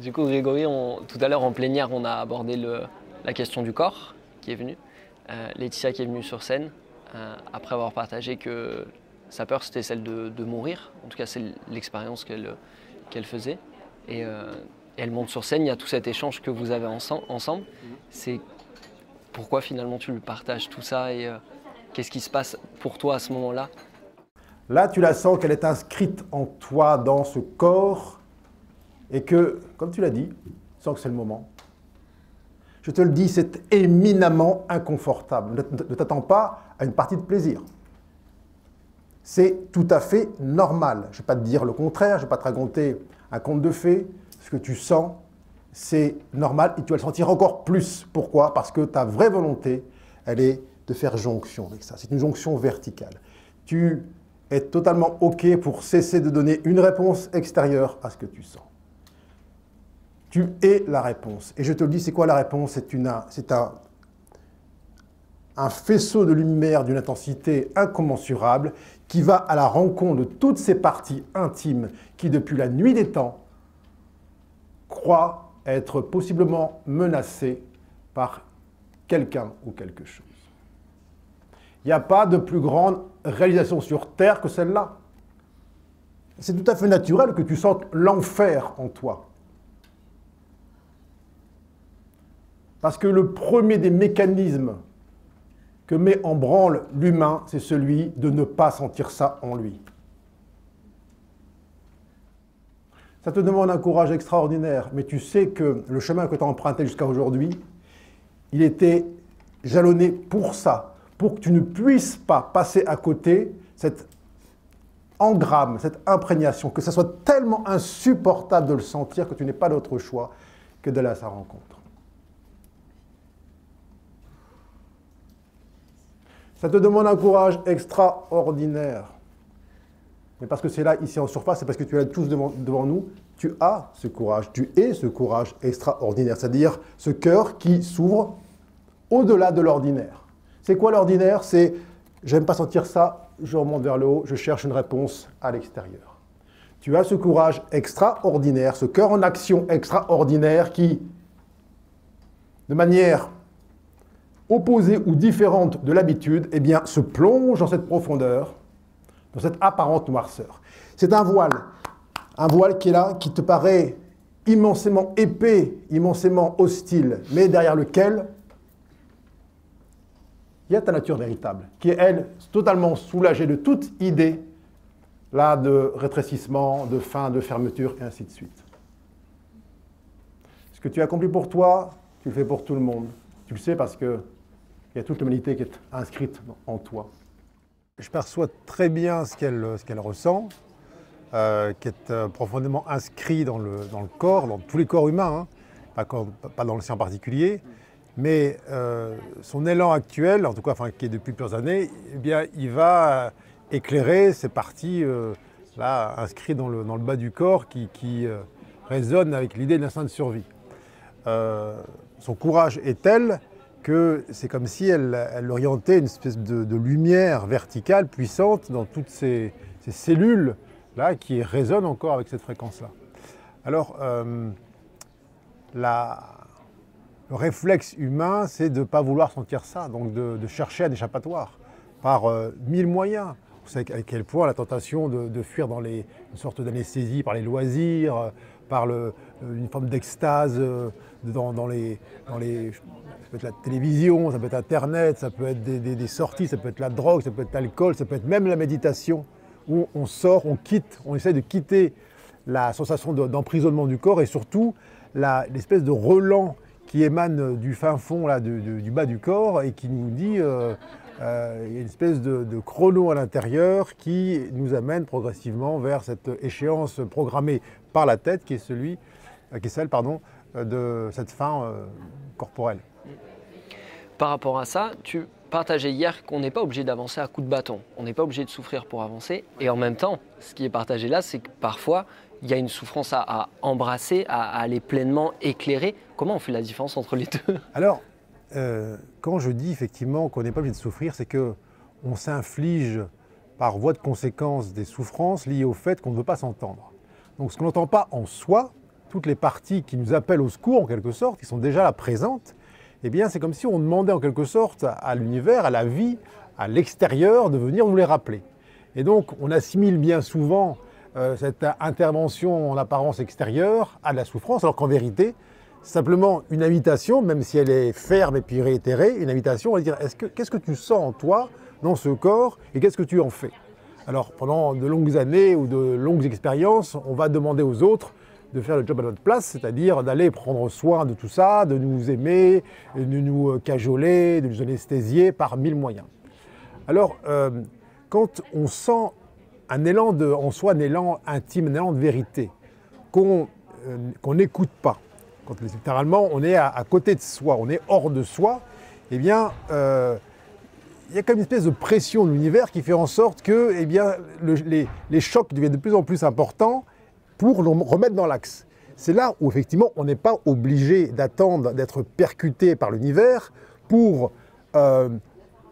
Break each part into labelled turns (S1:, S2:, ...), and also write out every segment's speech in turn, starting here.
S1: Du coup, Grégory, tout à l'heure en plénière, on a abordé la question du corps qui est venu. Euh, Laetitia qui est venue sur scène, euh, après avoir partagé que sa peur c'était celle de, mourir. En tout cas, c'est l'expérience qu'elle faisait. Et, elle monte sur scène, il y a tout cet échange que vous avez ensemble. C'est pourquoi finalement tu lui partages tout ça et qu'est-ce qui se passe pour toi à ce moment-là?
S2: Là, tu la sens qu'elle est inscrite en toi, dans ce corps, et que, comme tu l'as dit, sans que c'est le moment, je te le dis, c'est éminemment inconfortable. Ne t'attends pas à une partie de plaisir. C'est tout à fait normal. Je ne vais pas te dire le contraire, je ne vais pas te raconter un conte de fées. Ce que tu sens, c'est normal et tu vas le sentir encore plus. Pourquoi? Parce que ta vraie volonté, elle est de faire jonction avec ça. C'est une jonction verticale. Tu être totalement OK pour cesser de donner une réponse extérieure à ce que tu sens. Tu es la réponse. Et je te le dis, c'est quoi la réponse? C'est un, un faisceau de lumière d'une intensité incommensurable qui va à la rencontre de toutes ces parties intimes qui, depuis la nuit des temps, croient être possiblement menacées par quelqu'un ou quelque chose. Il n'y a pas de plus grande réalisation sur Terre que celle-là. C'est tout à fait naturel que tu sentes l'enfer en toi. Parce que le premier des mécanismes que met en branle l'humain, c'est celui de ne pas sentir ça en lui. Ça te demande un courage extraordinaire, mais tu sais que le chemin que tu as emprunté jusqu'à aujourd'hui, il était jalonné pour ça, pour que tu ne puisses pas passer à côté cet engramme, cette imprégnation, que ça soit tellement insupportable de le sentir que tu n'aies pas d'autre choix que d'aller à sa rencontre. Ça te demande un courage extraordinaire. Mais parce que c'est là, ici en surface, c'est parce que tu es tous devant, devant nous, tu as ce courage, tu es ce courage extraordinaire, c'est-à-dire ce cœur qui s'ouvre au-delà de l'ordinaire. C'est quoi l'ordinaire? C'est j'aime pas sentir ça, je remonte vers le haut, je cherche une réponse à l'extérieur. Tu as ce courage extraordinaire, ce cœur en action extraordinaire qui, de manière opposée ou différente de l'habitude, eh bien, se plonge dans cette profondeur, dans cette apparente noirceur. C'est un voile, un voile qui est là, qui te paraît immensément épais, immensément hostile, mais derrière lequel il y a ta nature véritable, qui est, elle, totalement soulagée de toute idée là, de rétrécissement, de fin, de fermeture, et ainsi de suite. Ce que tu as accompli pour toi, tu le fais pour tout le monde. Tu le sais parce qu'il y a toute l'humanité qui est inscrite en toi. Je perçois très bien ce qu'elle ce ressent, euh, qui est euh, profondément inscrit dans le, dans le, corps, dans tous les corps humains, hein. pas, dans le sien en particulier. Mais euh, son élan actuel, en tout cas qui est depuis plusieurs années, eh bien, il va éclairer ces parties euh, là, inscrites dans le, bas du corps qui, euh, résonnent avec l'idée d'un instinct de survie. son courage est tel que c'est comme si elle, orientait une espèce de, lumière verticale puissante dans toutes ces, ces, cellules là qui résonnent encore avec cette fréquence-là. Alors, la, le réflexe humain, c'est de ne pas vouloir sentir ça, donc de, chercher un échappatoire par euh, mille moyens. Vous savez à quel point la tentation de, fuir dans une sorte d'anesthésie par les loisirs, euh, par une forme d'extase euh, dans, les, peut être la télévision, ça peut être Internet, ça peut être des, sorties, ça peut être la drogue, ça peut être l'alcool, ça peut être même la méditation, où on sort, on quitte, on essaie de quitter la sensation d'emprisonnement du corps et surtout l'espèce de relent qui émane du fin fond là, du, bas du corps et qui nous dit euh, euh, il y a une espèce de, chrono à l'intérieur qui nous amène progressivement vers cette échéance programmée par la tête qui est, celui, euh, qui est celle pardon, de cette fin corporelle.
S1: Par rapport à ça, tu partageais hier qu'on n'est pas obligé d'avancer à coups de bâton, on n'est pas obligé de souffrir pour avancer, et en même temps, ce qui est partagé là, c'est que parfois, il y a une souffrance à, embrasser, à, aller pleinement éclairer. Comment on fait la différence entre les deux?
S2: Alors, euh, quand je dis effectivement qu'on n'est pas obligé de souffrir, c'est que on s'inflige par voie de conséquence des souffrances liées au fait qu'on ne veut pas s'entendre. Donc ce qu'on n'entend pas en soi, toutes les parties qui nous appellent au secours en quelque sorte, qui sont déjà là présentes, eh bien c'est comme si on demandait en quelque sorte à l'univers, à la vie, à l'extérieur de venir nous les rappeler. Et donc on assimile bien souvent euh, cette intervention en apparence extérieure à la souffrance, alors qu'en vérité, simplement une invitation, même si elle est ferme et puis réitérée, une invitation à dire qu'est-ce que tu sens en toi, dans ce corps, et qu'est-ce que tu en fais? Alors pendant de longues années ou de longues expériences, on va demander aux autres de faire le job à notre place, c'est-à-dire d'aller prendre soin de tout ça, de nous aimer, de nous cajoler, de nous anesthésier par mille moyens. Alors, euh, quand on sent un élan de, en soi, un élan intime, un élan de vérité, qu'on euh, n'écoute pas, quand littéralement on est à, côté de soi, on est hors de soi, eh bien, euh, il y a comme une espèce de pression de l'univers qui fait en sorte que eh bien, les, les, chocs deviennent de plus en plus importants pour le remettre dans l'axe. C'est là où effectivement on n'est pas obligé d'attendre d'être percuté par l'univers pour euh,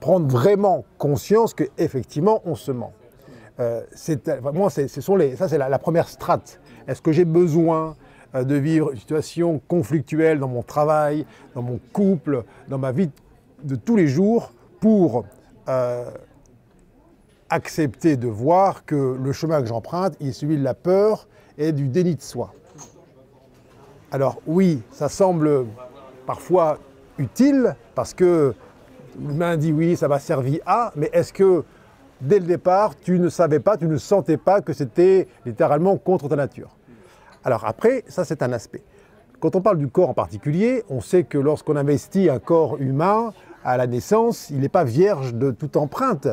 S2: prendre vraiment conscience qu'effectivement on se ment. Euh, moi, ce sont les, ça c'est la, première strate. Est-ce que j'ai besoin euh, de vivre une situation conflictuelle dans mon travail, dans mon couple, dans ma vie de tous les jours pour accepter de voir que le chemin que j'emprunte est celui de la peur et du déni de soi. Alors oui, ça semble parfois utile parce que l'humain dit oui, ça va servir à, mais est-ce que dès le départ, tu ne savais pas, tu ne sentais pas que c'était littéralement contre ta nature? Alors après, ça c'est un aspect. Quand on parle du corps en particulier, on sait que lorsqu'on investit un corps humain à la naissance, il n'est pas vierge de toute empreinte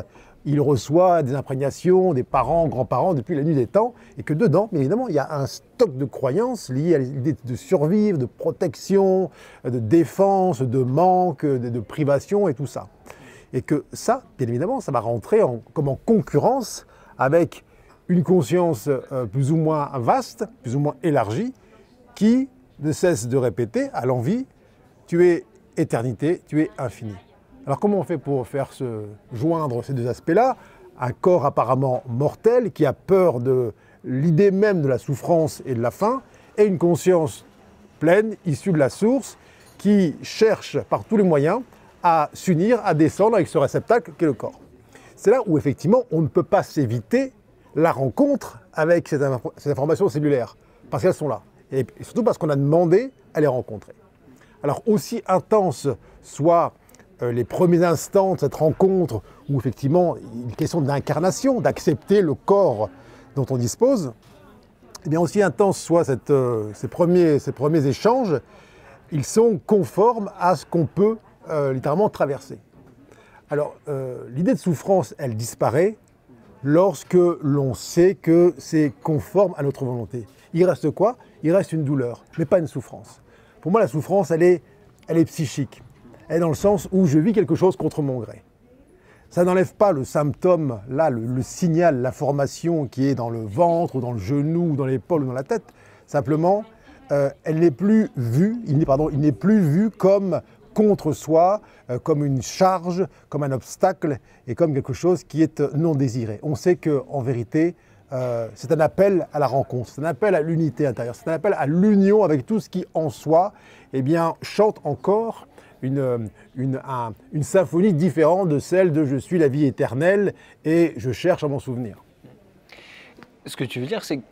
S2: il reçoit des imprégnations des parents, grands-parents depuis la nuit des temps, et que dedans, évidemment, il y a un stock de croyances liées à l'idée de survivre, de protection, de défense, de manque, de, privation et tout ça. Et que ça, bien évidemment, ça va rentrer en, comme en concurrence avec une conscience euh, plus ou moins vaste, plus ou moins élargie, qui ne cesse de répéter à l'envie, tu es éternité, tu es infini. Alors comment on fait pour faire se joindre ces deux aspects-là? Un corps apparemment mortel qui a peur de l'idée même de la souffrance et de la faim, et une conscience pleine, issue de la source, qui cherche par tous les moyens à s'unir, à descendre avec ce réceptacle qu'est le corps. C'est là où effectivement on ne peut pas s'éviter la rencontre avec ces, informations cellulaires, parce qu'elles sont là, et surtout parce qu'on a demandé à les rencontrer. Alors aussi intense soit les premiers instants de cette rencontre, où effectivement il une question d'incarnation, d'accepter le corps dont on dispose, eh bien aussi intense soient euh, ces, premiers, ces premiers échanges, ils sont conformes à ce qu'on peut euh, littéralement traverser. Alors l'idée de souffrance, elle disparaît lorsque l'on sait que c'est conforme à notre volonté. Il reste quoi? Il reste une douleur, mais pas une souffrance. Pour moi, la souffrance, elle est, elle est psychique est dans le sens où je vis quelque chose contre mon gré. Ça n'enlève pas le symptôme, là, le, signal, l'information qui est dans le ventre, ou dans le genou, ou dans l'épaule, ou dans la tête. Simplement, euh, elle n'est plus vue, il n'est, pardon, il n'est plus vu comme contre soi, euh, comme une charge, comme un obstacle et comme quelque chose qui est non désiré. On sait qu'en vérité, euh, c'est un appel à la rencontre, c'est un appel à l'unité intérieure, c'est un appel à l'union avec tout ce qui en soi eh bien, chante encore une, une, symphonie différente de celle de Je suis la vie éternelle et je cherche à m'en souvenir.
S1: Ce que tu veux dire, c'est que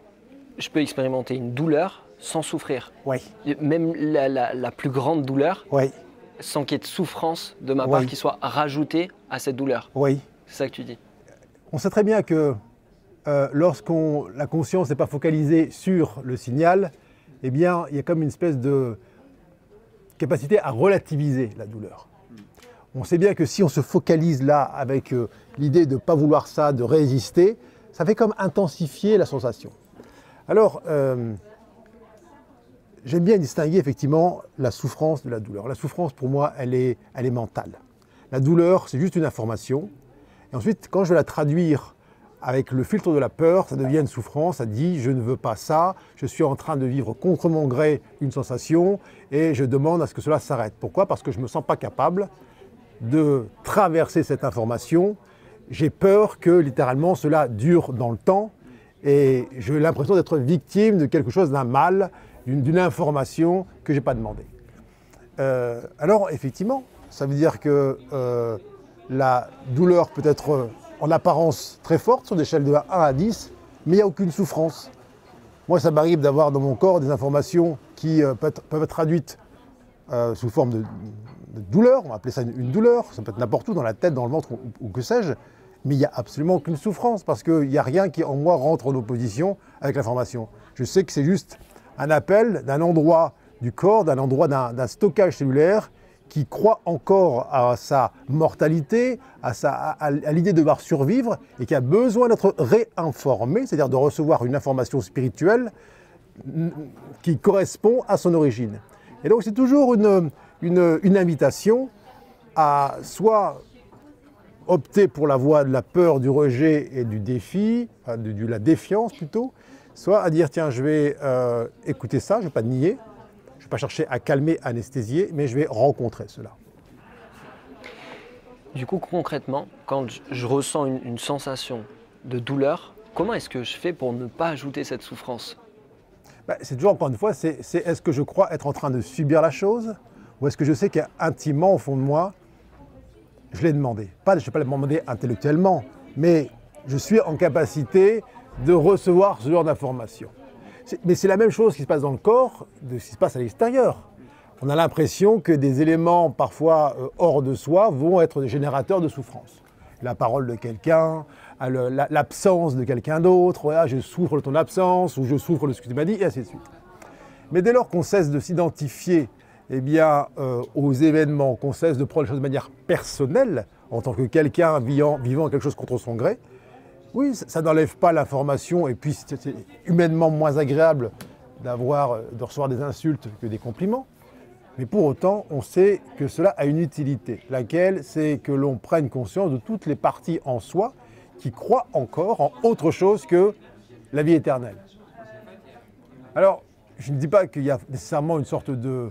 S1: je peux expérimenter une douleur sans souffrir.
S2: Oui.
S1: Même la, plus grande douleur,
S2: oui.
S1: sans qu'il y ait de souffrance de ma part qui soit rajoutée à cette douleur.
S2: Oui.
S1: C'est ça que tu dis.
S2: On sait très bien que euh, lorsqu'on la conscience n'est pas focalisée sur le signal, eh bien, il y a comme une espèce de, capacité à relativiser la douleur. On sait bien que si on se focalise là avec euh, l'idée de ne pas vouloir ça, de résister, ça fait comme intensifier la sensation. Alors, euh, j'aime bien distinguer effectivement la souffrance de la douleur. La souffrance, pour moi, elle est, elle est mentale. La douleur, c'est juste une information. Et ensuite, quand je vais la traduire avec le filtre de la peur, ça devient une souffrance, ça dit je ne veux pas ça, je suis en train de vivre contre mon gré une sensation et je demande à ce que cela s'arrête. Pourquoi? Parce que je ne me sens pas capable de traverser cette information. J'ai peur que littéralement cela dure dans le temps et j'ai l'impression d'être victime de quelque chose d'un mal d'une information que je n'ai pas demandée. Euh, alors effectivement, ça veut dire que euh, la douleur peut être en apparence très forte sur des échelles de 1 à 10, mais il n'y a aucune souffrance. Moi, ça m'arrive d'avoir dans mon corps des informations qui peuvent, être, traduites sous forme de, douleur, on va appeler ça une, douleur, ça peut être n'importe où, dans la tête, dans le ventre ou que sais-je, mais il n'y a absolument aucune souffrance parce qu'il n'y a rien qui en moi rentre en opposition avec l'information. Je sais que c'est juste un appel d'un endroit du corps, d'un endroit d'un stockage cellulaire qui croit encore à sa mortalité, à, l'idée de devoir survivre et qui a besoin d'être réinformé, c'est-à-dire de recevoir une information spirituelle qui correspond à son origine. Et donc c'est toujours une, invitation à soit opter pour la voie de la peur, du rejet et du défi, de, la défiance plutôt, soit à dire tiens, je vais euh, écouter ça, je ne vais pas nier, pas chercher à calmer, anesthésier, mais je vais rencontrer cela.
S1: Du coup, concrètement, quand je ressens une, sensation de douleur, comment est-ce que je fais pour ne pas ajouter cette souffrance?
S2: Bah, C'est toujours, encore une fois, c'est est-ce que je crois être en train de subir la chose ou est-ce que je sais qu'intimement, au fond de moi, je l'ai demandé. Pas, je ne vais pas le demander intellectuellement, mais je suis en capacité de recevoir ce genre d'informations. Mais c'est la même chose qui se passe dans le corps de ce qui se passe à l'extérieur. On a l'impression que des éléments parfois euh, hors de soi vont être des générateurs de souffrance. La parole de quelqu'un, l'absence de quelqu'un d'autre, je souffre de ton absence, ou je souffre de ce que tu m'as dit, et ainsi de suite. Mais dès lors qu'on cesse de s'identifier eh bien, euh, aux événements, qu'on cesse de prendre les choses de manière personnelle, en tant que quelqu'un vivant, vivant quelque chose contre son gré, oui, ça, n'enlève pas l'information, et puis c'est humainement moins agréable euh, de recevoir des insultes que des compliments. Mais pour autant, on sait que cela a une utilité, laquelle? C'est que l'on prenne conscience de toutes les parties en soi qui croient encore en autre chose que la vie éternelle. Alors, je ne dis pas qu'il y a nécessairement une sorte de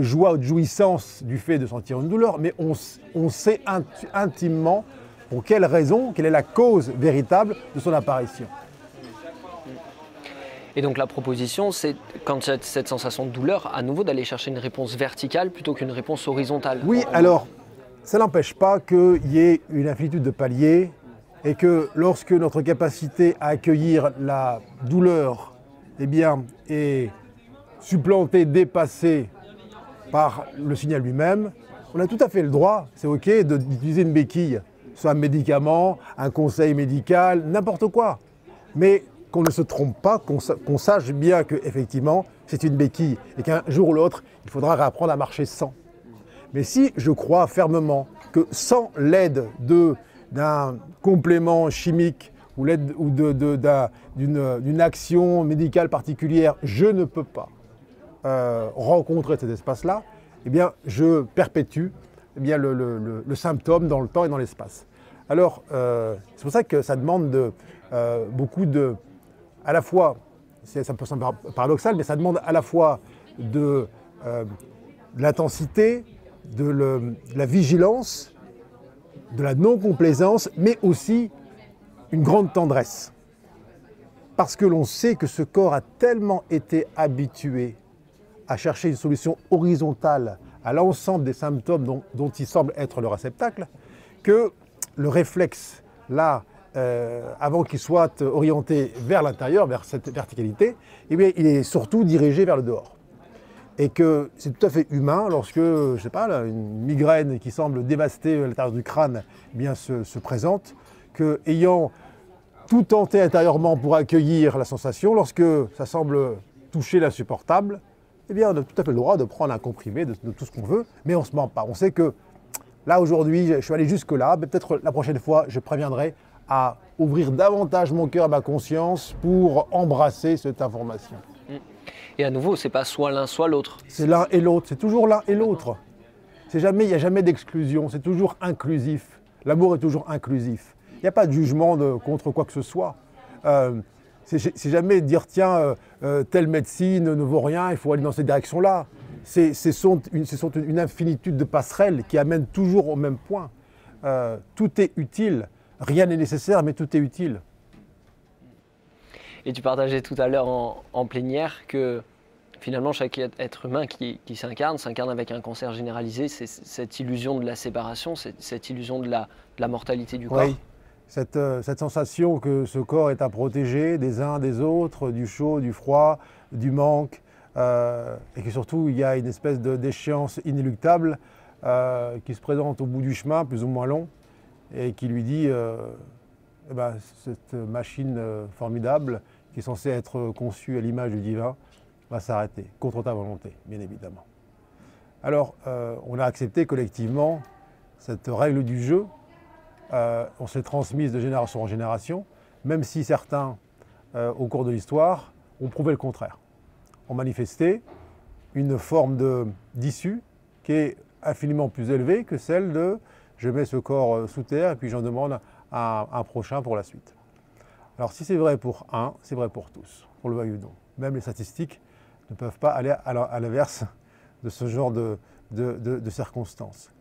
S2: joie ou de jouissance du fait de sentir une douleur, mais on, sait intimement pour quelle raison, quelle est la cause véritable de son apparition.
S1: Et donc la proposition, c'est quand il y a cette sensation de douleur, à nouveau d'aller chercher une réponse verticale plutôt qu'une réponse horizontale.
S2: Oui, alors ça n'empêche pas qu'il y ait une infinitude de paliers et que lorsque notre capacité à accueillir la douleur eh bien, est supplantée, dépassée par le signal lui-même, on a tout à fait le droit, c'est OK, d'utiliser une béquille, soit un médicament, un conseil médical, n'importe quoi. Mais qu'on ne se trompe pas, qu'on sache bien qu'effectivement, c'est une béquille et qu'un jour ou l'autre, il faudra réapprendre à marcher sans. Mais si je crois fermement que sans l'aide d'un complément chimique ou l'aide d'une action médicale particulière, je ne peux pas euh, rencontrer cet espace-là, eh bien, je perpétue eh bien, le, symptôme dans le temps et dans l'espace. Alors, euh, c'est pour ça que ça demande de, euh, beaucoup de, à la fois, ça peut sembler paradoxal, mais ça demande à la fois de, l'intensité, de, la vigilance, de la non-complaisance, mais aussi une grande tendresse. Parce que l'on sait que ce corps a tellement été habitué à chercher une solution horizontale à l'ensemble des symptômes dont, il semble être le réceptacle, que le réflexe, là, euh, avant qu'il soit orienté vers l'intérieur, vers cette verticalité, eh bien, il est surtout dirigé vers le dehors. Et que c'est tout à fait humain lorsque, je sais pas, une migraine qui semble dévaster l'intérieur du crâne eh bien, se, se présente, que ayant tout tenté intérieurement pour accueillir la sensation, lorsque ça semble toucher l'insupportable, eh bien, on a tout à fait le droit de prendre un comprimé, de, tout ce qu'on veut, mais on ne se ment pas. On sait que là, aujourd'hui, je suis allé jusque-là, mais peut-être la prochaine fois, je préviendrai à ouvrir davantage mon cœur ma conscience pour embrasser cette information. Mm.
S1: Et à nouveau, c'est pas soit l'un, soit l'autre.
S2: C'est l'un et l'autre, c'est toujours l'un et l'autre. C'est jamais, il n'y a jamais d'exclusion, c'est toujours inclusif. L'amour est toujours inclusif. Il n'y a pas de jugement de, contre quoi que ce soit. Euh, c'est jamais dire tiens, euh, euh, telle médecine ne vaut rien, il faut aller dans cette direction-là. C'est une, une, infinitude de passerelles qui amènent toujours au même point. Euh, tout est utile, rien n'est nécessaire, mais tout est utile.
S1: Et tu partageais tout à l'heure en, plénière que finalement, chaque être humain qui, s'incarne, s'incarne avec un cancer généralisé. C'est cette illusion de la séparation, cette illusion de la, mortalité du corps. Oui,
S2: cette, cette, sensation que ce corps est à protéger des uns des autres, du chaud, du froid, du manque, euh, et que surtout il y a une espèce d'échéance inéluctable euh, qui se présente au bout du chemin, plus ou moins long, et qui lui dit euh, eh ben, cette machine formidable qui est censée être conçue à l'image du divin va s'arrêter, contre ta volonté, bien évidemment. Alors, on a accepté collectivement cette règle du jeu, on s'est transmise de génération en génération, même si certains, au cours de l'histoire, ont prouvé le contraire ont manifesté une forme d'issue qui est infiniment plus élevée que celle de je mets ce corps euh, sous terre et puis j'en demande à un prochain pour la suite. Alors si c'est vrai pour un, c'est vrai pour tous, pour le veuille ou non. Même les statistiques ne peuvent pas aller à l'inverse de ce genre de, circonstances.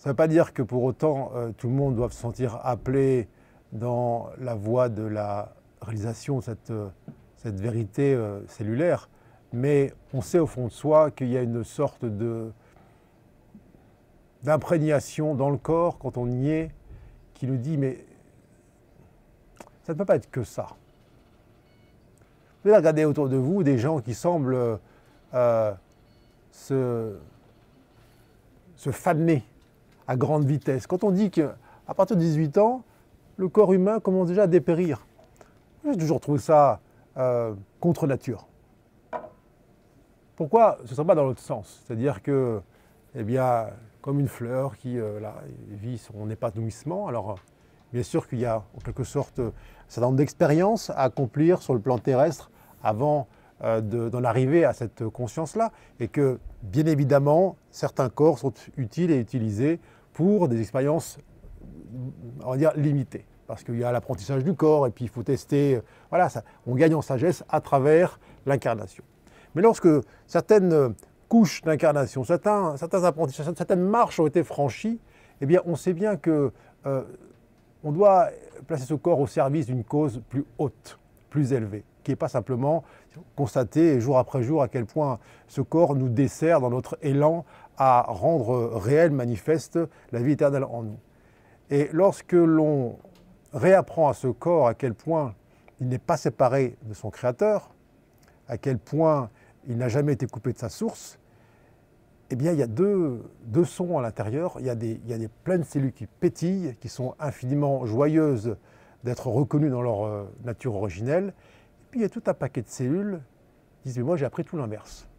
S2: Ça ne veut pas dire que pour autant euh, tout le monde doit se sentir appelé dans la voie de la réalisation de cette, euh, vérité cellulaire mais on sait au fond de soi qu'il y a une sorte d'imprégnation dans le corps quand on y est qui nous dit mais ça ne peut pas être que ça. Vous pouvez regarder autour de vous des gens qui semblent euh, se, se faner à grande vitesse. Quand on dit qu'à partir de 18 ans, le corps humain commence déjà à dépérir. J'ai toujours trouvé ça euh, contre nature. Pourquoi ce ne serait pas dans l'autre sens? C'est-à-dire que, eh bien, comme une fleur qui euh, vit son épanouissement, alors bien sûr qu'il y a en quelque sorte un certain nombre d'expériences à accomplir sur le plan terrestre avant euh, d'en arriver à cette conscience-là, et que bien évidemment, certains corps sont utiles et utilisés pour des expériences, on va dire, limitées. Parce qu'il y a l'apprentissage du corps, et puis il faut tester. Voilà, ça, on gagne en sagesse à travers l'incarnation. Mais lorsque certaines couches d'incarnation, certains, apprentissages, certaines marches ont été franchies, eh bien, on sait bien que euh, on doit placer ce corps au service d'une cause plus haute, plus élevée, qui n'est pas simplement constater jour après jour à quel point ce corps nous dessert dans notre élan à rendre réelle, manifeste la vie éternelle en nous. Et lorsque l'on réapprend à ce corps à quel point il n'est pas séparé de son Créateur, à quel point il n'a jamais été coupé de sa source, eh bien, il y a deux, sons à l'intérieur. Il, y a des, il y a des pleines cellules qui pétillent, qui sont infiniment joyeuses d'être reconnues dans leur euh, nature originelle. Et puis, il y a tout un paquet de cellules qui disent Mais moi, j'ai appris tout l'inverse.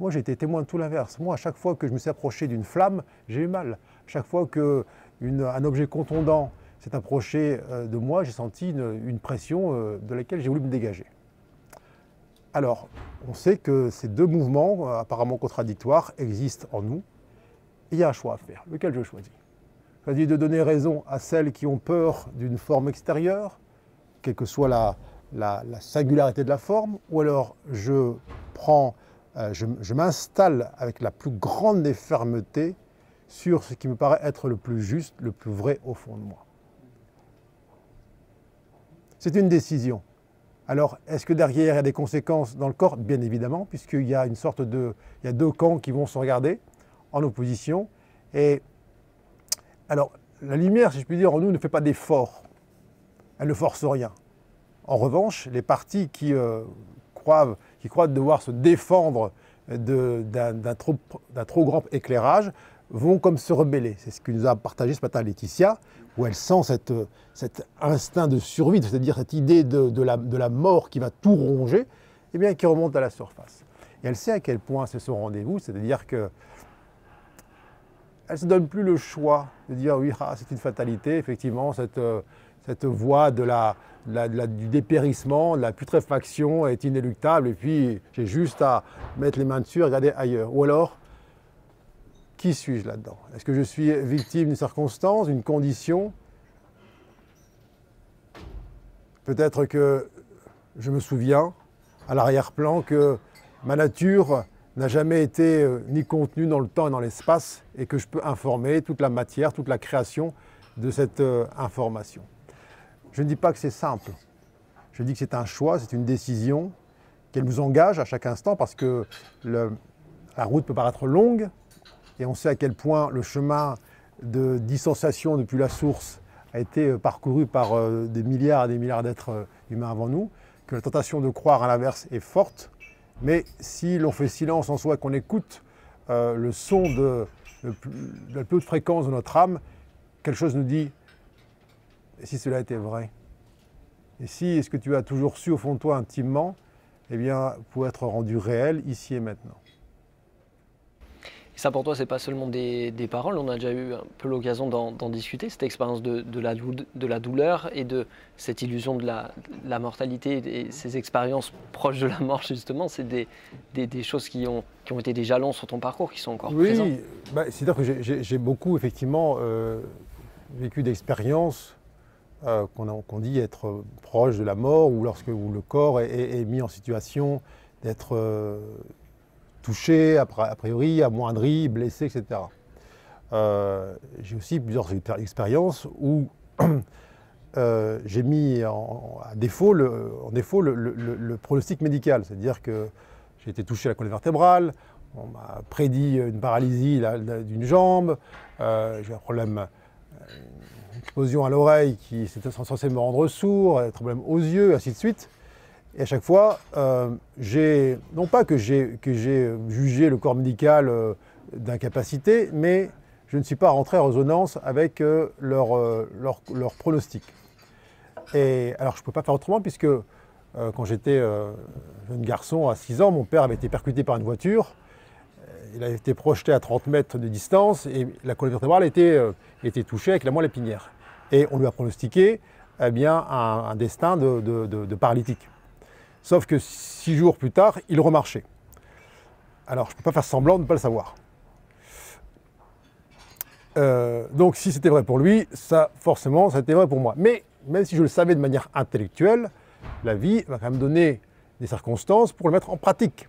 S2: Moi, j'ai été témoin de tout l'inverse. Moi, à chaque fois que je me suis approché d'une flamme, j'ai eu mal. chaque fois qu'un objet contondant s'est approché euh, de moi, j'ai senti une, pression euh, de laquelle j'ai voulu me dégager. Alors, on sait que ces deux mouvements, euh, apparemment contradictoires, existent en nous. Il y a un choix à faire. Lequel je choisis? Je choisis de donner raison à celles qui ont peur d'une forme extérieure, quelle que soit la, singularité de la forme, ou alors je prends, euh, je, m'installe avec la plus grande des fermetés sur ce qui me paraît être le plus juste, le plus vrai au fond de moi. C'est une décision. Alors, est-ce que derrière, il y a des conséquences dans le corps? Bien évidemment, puisqu'il y a une sorte de... Il y a deux camps qui vont se regarder en opposition. Et alors, la lumière, si je puis dire, en nous ne fait pas d'effort. Elle ne force rien. En revanche, les partis qui, euh, croient, qui croient devoir se défendre d'un trop, trop grand éclairage vont comme se rebeller. C'est ce que nous a partagé ce matin Laetitia, où elle sent cet instinct de survie, c'est-à-dire cette idée de, la, mort qui va tout ronger, eh bien, qui remonte à la surface. Et elle sait à quel point c'est son rendez-vous, c'est-à-dire que elle ne se donne plus le choix de dire oui, ah, c'est une fatalité, effectivement, cette, cette voie de la, du dépérissement, la putréfaction est inéluctable, et puis j'ai juste à mettre les mains dessus et regarder ailleurs. Ou alors, qui suis-je là-dedans? Est-ce que je suis victime d'une circonstance, d'une condition? Peut-être que je me souviens à l'arrière-plan que ma nature n'a jamais été euh, ni contenue dans le temps et dans l'espace et que je peux informer toute la matière, toute la création de cette euh, information. Je ne dis pas que c'est simple. Je dis que c'est un choix, c'est une décision qu'elle nous engage à chaque instant parce que la route peut paraître longue et on sait à quel point le chemin de distanciation depuis la source a été euh, parcouru par euh, des milliards et des milliards d'êtres euh, humains avant nous, que la tentation de croire à l'inverse est forte, mais si l'on fait silence en soi, qu'on écoute le son de, la plus haute fréquence de notre âme, quelque chose nous dit, et si cela était vrai Et si est-ce que tu as toujours su au fond de toi intimement, eh bien, pour être rendu réel ici et maintenant?
S1: Et ça, pour toi, c'est pas seulement des, paroles. On a déjà eu un peu l'occasion d'en discuter, cette expérience de, la, de, la, douleur et de cette illusion de la, mortalité et ces expériences proches de la mort, justement. C'est des, des, choses qui ont, qui ont été des jalons sur ton parcours, qui sont encore présents. Oui,
S2: bah, c'est-à-dire que j'ai beaucoup, effectivement, euh, vécu d'expériences euh, qu'on dit être proche de la mort ou lorsque le corps est, mis en situation d'être. Euh, touché, a priori, amoindri, blessé, etc. Euh, j'ai aussi plusieurs expériences où euh, j'ai mis en, défaut, le, en défaut le, pronostic médical, c'est-à-dire que j'ai été touché à la colonne vertébrale, on m'a prédit une paralysie d'une jambe, euh, j'ai un problème, une explosion à l'oreille qui était censée me rendre sourd, un problème aux yeux, ainsi de suite. Et à chaque fois, euh, non pas que j'ai, jugé le corps médical euh, d'incapacité, mais je ne suis pas rentré en résonance avec euh, leur, leur, pronostic. Et alors je ne peux pas faire autrement puisque quand j'étais jeune garçon à 6 ans, mon père avait été percuté par une voiture. Il a été projeté à 30 mètres de distance et la colonne vertébrale était, était touchée avec la moelle épinière. Et on lui a pronostiqué eh bien, un, destin de, paralytique. Sauf que six jours plus tard, il remarchait. Alors, je ne peux pas faire semblant de ne pas le savoir. Euh, donc, si c'était vrai pour lui, ça, forcément, ça été vrai pour moi. Mais, même si je le savais de manière intellectuelle, la vie va quand même donner des circonstances pour le mettre en pratique.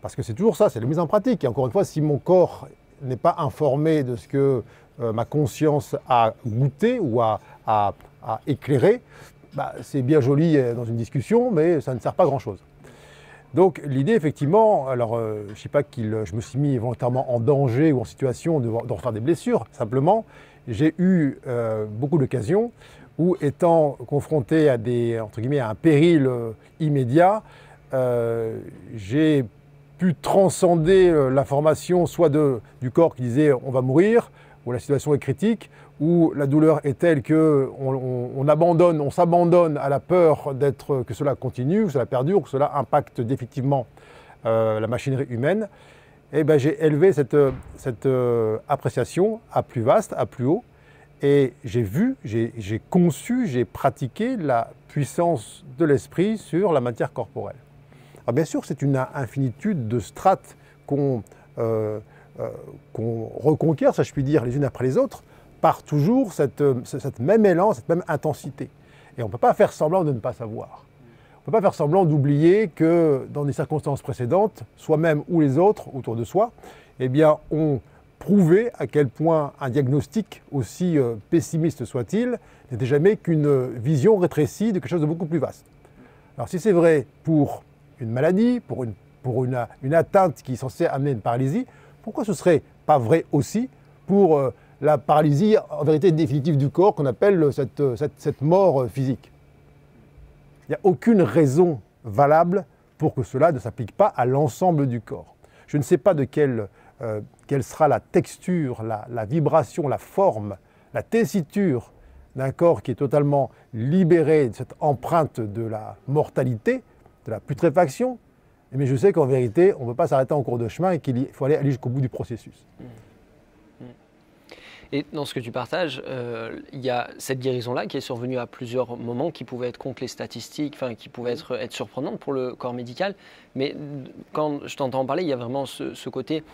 S2: Parce que c'est toujours ça, c'est la mise en pratique. Et encore une fois, si mon corps n'est pas informé de ce que euh, ma conscience a goûté ou a éclairé, bah, c'est bien joli euh, dans une discussion, mais ça ne sert pas grand-chose. Donc l'idée, effectivement, alors euh, je ne sais pas que je me suis mis volontairement en danger ou en situation de, refaire des blessures, simplement, j'ai eu beaucoup d'occasions où, étant confronté à, des, entre guillemets, à un péril immédiat, j'ai pu transcender l'information soit de, du corps qui disait on va mourir, ou la situation est critique, où la douleur est telle que on, abandonne, on s'abandonne à la peur d'être que cela continue, que cela perdure, que cela impacte définitivement euh, la machinerie humaine, et eh ben, j'ai élevé cette, cette euh, appréciation à plus vaste, à plus haut, et j'ai vu, j'ai conçu, j'ai pratiqué la puissance de l'esprit sur la matière corporelle. Alors bien sûr, c'est une infinitude de strates qu'on euh, reconquiert, ça je puis dire, les unes après les autres, par toujours cette, euh, même élan, cette même intensité. Et on ne peut pas faire semblant de ne pas savoir. On ne peut pas faire semblant d'oublier que dans des circonstances précédentes, soi-même ou les autres autour de soi, eh bien, ont prouvé à quel point un diagnostic, aussi euh, pessimiste soit-il, n'était jamais qu'une vision rétrécie de quelque chose de beaucoup plus vaste. Alors si c'est vrai pour une maladie, pour une, pour une, une atteinte qui est censée amener une paralysie, pourquoi ce serait pas vrai aussi pour euh, la paralysie en vérité définitive du corps qu'on appelle cette, mort physique? Il n'y a aucune raison valable pour que cela ne s'applique pas à l'ensemble du corps. Je ne sais pas de quelle, euh, sera la texture, la, vibration, la forme, la tessiture d'un corps qui est totalement libéré de cette empreinte de la mortalité, de la putréfaction, mais je sais qu'en vérité, on ne peut pas s'arrêter en cours de chemin et qu'il faut aller, aller jusqu'au bout du processus. Mmh.
S1: Et dans ce que tu partages, euh, il y a cette guérison-là qui est survenue à plusieurs moments, qui pouvait être contre les statistiques, enfin, qui pouvait être, être surprenante pour le corps médical. Mais quand je t'entends parler, il y a vraiment ce, côté.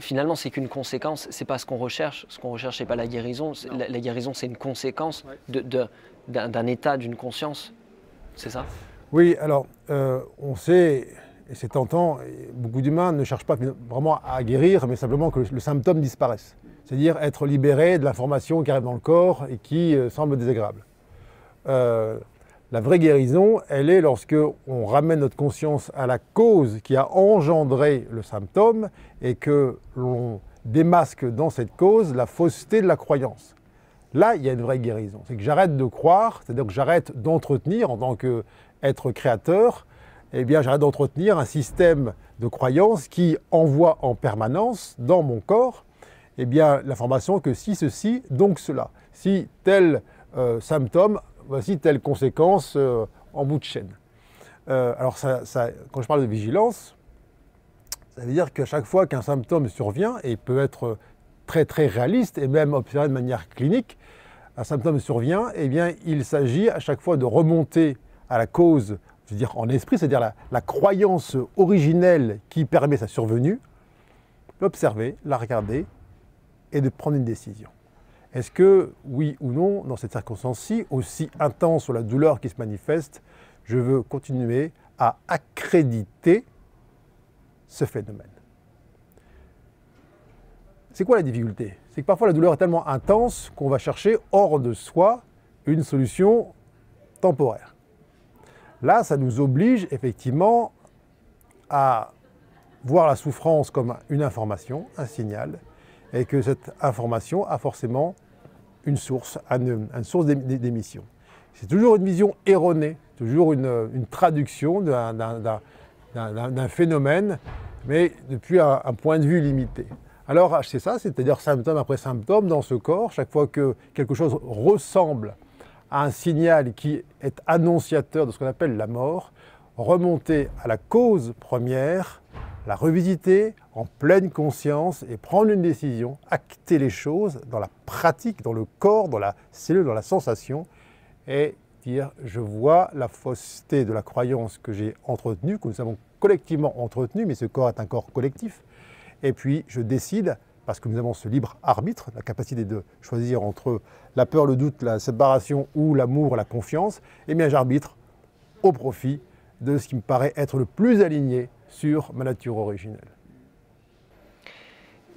S1: Finalement, c'est qu'une conséquence, c'est pas ce qu'on recherche. Ce qu'on recherche, c'est pas la guérison. La, guérison, c'est une conséquence d'un état, d'une conscience. C'est ça?
S2: Oui, alors, euh, on sait, et c'est tentant, beaucoup d'humains ne cherchent pas vraiment à guérir, mais simplement que le symptôme disparaisse c'est-à-dire être libéré de l'information qui arrive dans le corps et qui euh, semble désagréable. Euh, La vraie guérison, elle est lorsque on ramène notre conscience à la cause qui a engendré le symptôme et que l'on démasque dans cette cause la fausseté de la croyance. Là, il y a une vraie guérison. C'est que j'arrête de croire, c'est-à-dire que j'arrête d'entretenir en tant qu'être créateur, eh bien j'arrête d'entretenir un système de croyance qui envoie en permanence dans mon corps eh bien l'information que si ceci, donc cela. Si tel euh, symptôme, voici telle conséquence euh, en bout de chaîne. Euh, alors quand je parle de vigilance, ça veut dire qu'à chaque fois qu'un symptôme survient, et peut être très très réaliste et même observé de manière clinique, un symptôme survient, eh bien il s'agit à chaque fois de remonter à la cause, je veux dire en esprit, c'est-à-dire la, croyance originelle qui permet sa survenue, l'observer, la regarder et de prendre une décision. Est-ce que, oui ou non, dans cette circonstance-ci, aussi intense la douleur qui se manifeste, je veux continuer à accréditer ce phénomène? C'est quoi la difficulté? C'est que parfois la douleur est tellement intense qu'on va chercher hors de soi une solution temporaire. Là, ça nous oblige effectivement à voir la souffrance comme une information, un signal, et que cette information a forcément une source, une, source d'émission. C'est toujours une vision erronée, toujours une, traduction d'un phénomène, mais depuis un, point de vue limité. Alors c'est ça, c'est-à-dire symptôme après symptôme dans ce corps, chaque fois que quelque chose ressemble à un signal qui est annonciateur de ce qu'on appelle la mort, remonter à la cause première la revisiter en pleine conscience et prendre une décision, acter les choses dans la pratique, dans le corps, dans la cellule, dans la sensation, et dire je vois la fausseté de la croyance que j'ai entretenue, que nous avons collectivement entretenue, mais ce corps est un corps collectif, et puis je décide, parce que nous avons ce libre arbitre, la capacité de choisir entre la peur, le doute, la séparation ou l'amour, la confiance, et eh bien j'arbitre au profit de ce qui me paraît être le plus aligné sur ma nature originelle.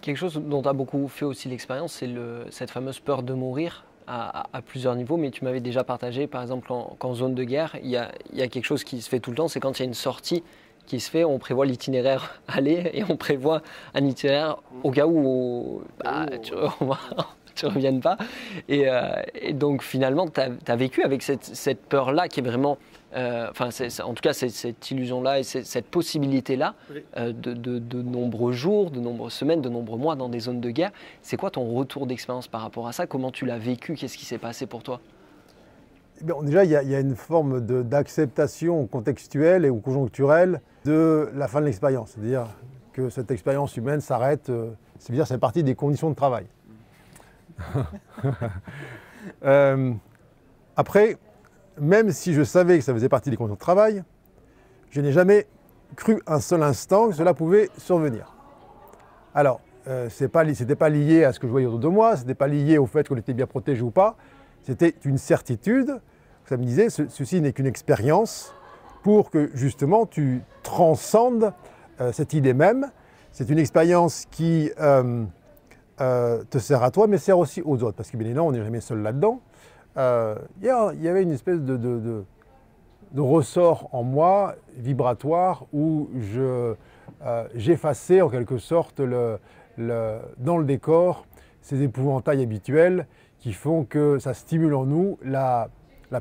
S1: Quelque chose dont tu as beaucoup fait aussi l'expérience, c'est cette fameuse peur de mourir à, plusieurs niveaux, mais tu m'avais déjà partagé, par exemple, qu'en zone de guerre, il y, a, quelque chose qui se fait tout le temps, c'est quand il y a une sortie qui se fait, on prévoit l'itinéraire aller et on prévoit un itinéraire au cas où bah, tu, ne reviennes pas. Et, euh, donc finalement, tu as, vécu avec cette, cette peur-là qui est vraiment euh, enfin, en tout cas, cette illusion-là et cette possibilité-là euh, de, nombreux jours, de nombreuses semaines, de nombreux mois dans des zones de guerre. C'est quoi ton retour d'expérience par rapport à ça? Comment tu l'as vécu? Qu'est-ce qui s'est passé pour toi?
S2: Eh Déjà, il y, a une forme d'acceptation contextuelle et ou conjoncturelle de la fin de l'expérience. C'est-à-dire que cette expérience humaine s'arrête, euh, c'est-à-dire c'est partie des conditions de travail. après, même si je savais que ça faisait partie des conditions de travail, je n'ai jamais cru un seul instant que cela pouvait survenir. Alors, euh, ce n'était pas lié à ce que je voyais autour de moi, ce n'était pas lié au fait qu'on était bien protégé ou pas, c'était une certitude. Ça me disait, ceci n'est qu'une expérience pour que justement tu transcendes euh, cette idée même. C'est une expérience qui euh, te sert à toi, mais sert aussi aux autres, parce que bien évidemment, on n'est jamais seul là-dedans. Euh, il y avait une espèce de, ressort en moi vibratoire où euh, j'effaçais en quelque sorte dans le décor ces épouvantails habituels qui font que ça stimule en nous la,